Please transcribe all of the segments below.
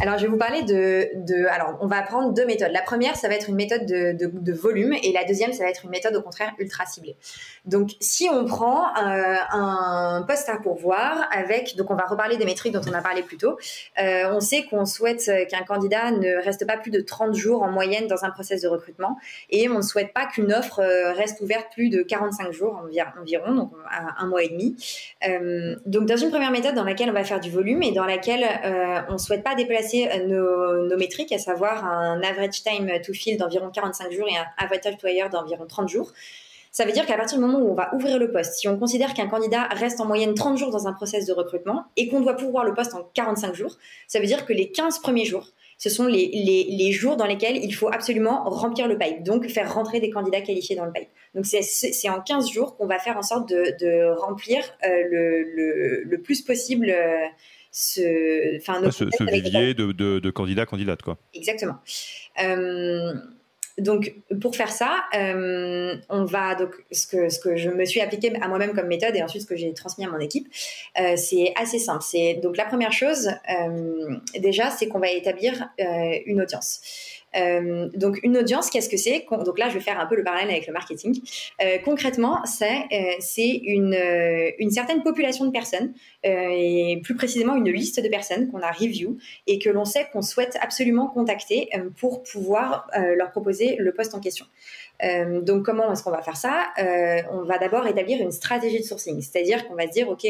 Alors, je vais vous parler de, Alors, on va apprendre deux méthodes. La première, ça va être une méthode de, volume et la deuxième, ça va être une méthode au contraire ultra ciblée. Donc, si on prend euh, un poste à pourvoir avec. Donc, on va reparler des métriques dont on a parlé plus tôt. Euh, on sait qu'on souhaite qu'un candidat ne reste pas plus de 30 jours en moyenne dans un process de recrutement et on ne souhaite pas qu'une offre euh, reste ouverte plus de 45 jours environ, donc un mois et demi. Euh, donc, dans une première méthode dans laquelle on va faire du volume et dans laquelle euh, on ne souhaite pas déplacer euh, nos, métriques, à savoir un average time to fill d'environ 45 jours et un average to hire d'environ 30 jours. Ça veut dire qu'à partir du moment où on va ouvrir le poste, si on considère qu'un candidat reste en moyenne 30 jours dans un process de recrutement et qu'on doit pouvoir le poste en 45 jours, ça veut dire que les 15 premiers jours, ce sont les, les, jours dans lesquels il faut absolument remplir le pipe, donc faire rentrer des candidats qualifiés dans le pipe. Donc c'est en 15 jours qu'on va faire en sorte de, de remplir euh, le, le, le, plus possible. Euh, ce, enfin, ce, vivier de, de, de, candidats, candidates, quoi. Exactement. Euh, donc, pour faire ça, euh, on va donc ce que ce que je me suis appliqué à moi-même comme méthode et ensuite ce que j'ai transmis à mon équipe, euh, c'est assez simple. C'est donc la première chose déjà, c'est qu'on va établir une audience. Euh, donc une audience, qu'est-ce que c'est Donc là, je vais faire un peu le parallèle avec le marketing. Euh, concrètement, c'est euh, une, euh, une certaine population de personnes et plus précisément une liste de personnes qu'on a review et que l'on sait qu'on souhaite absolument contacter pour pouvoir leur proposer le poste en question. donc comment est-ce qu'on va faire ça? On va d'abord établir une stratégie de sourcing, c'est-à-dire qu'on va se dire ok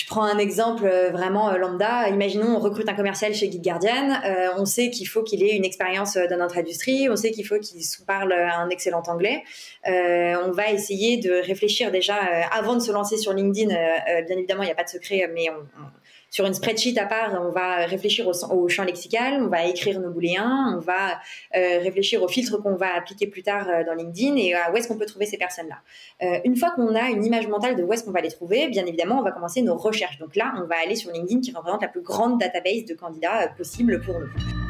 je prends un exemple euh, vraiment euh, lambda. Imaginons, on recrute un commercial chez Guide Guardian. Euh, on sait qu'il faut qu'il ait une expérience dans notre industrie. On sait qu'il faut qu'il parle un excellent anglais. on va essayer de réfléchir déjà avant de se lancer sur LinkedIn. bien évidemment, il n'y a pas de secret, mais on sur une spreadsheet à part, on va réfléchir au, champ lexical, on va écrire nos booléens, on va euh, réfléchir aux filtres qu'on va appliquer plus tard euh, dans LinkedIn et à où est-ce qu'on peut trouver ces personnes-là. Euh, une fois qu'on a une image mentale de où est-ce qu'on va les trouver, bien évidemment, on va commencer nos recherches. Donc là, on va aller sur LinkedIn qui représente la plus grande database de candidats possible pour nous.